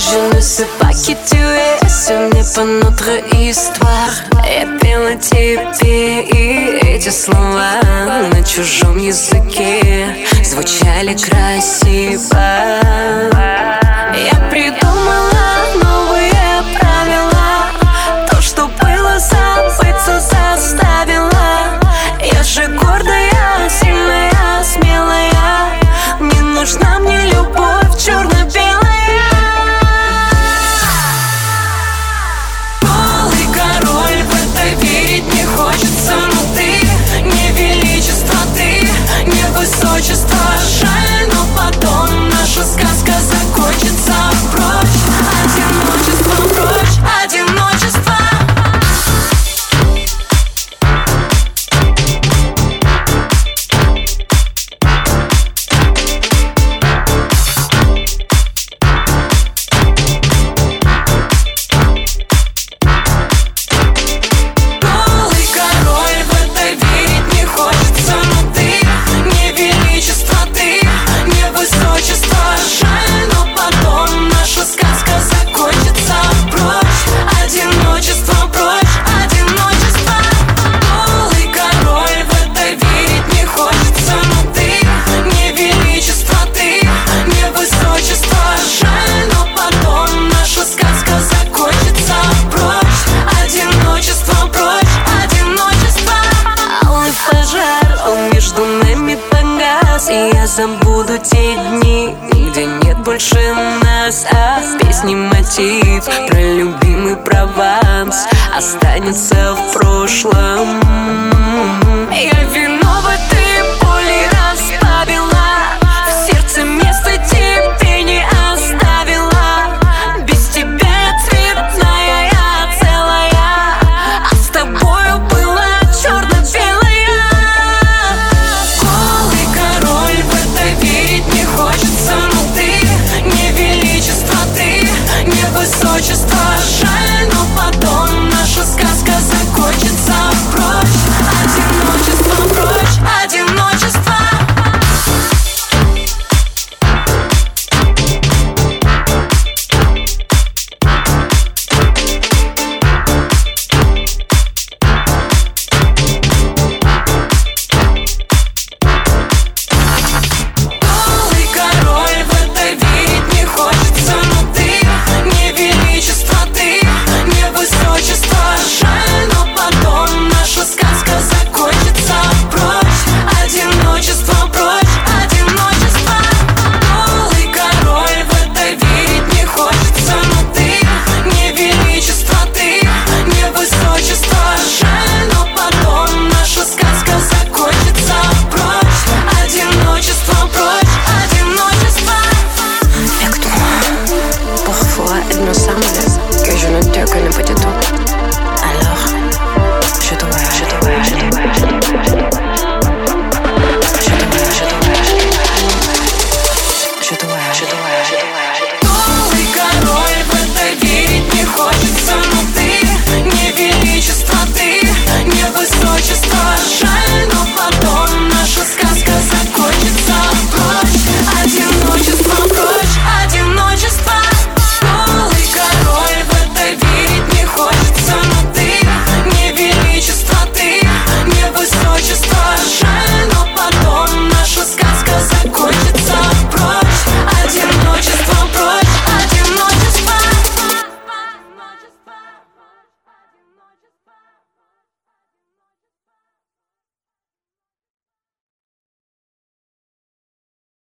je ne sais pas qui tu es Ce n'est pas notre histoire Я пела тебе и эти слова На чужом языке Звучали красиво забуду те дни, где нет больше нас А в песне мотив. Про любимый Прованс Останется в прошлом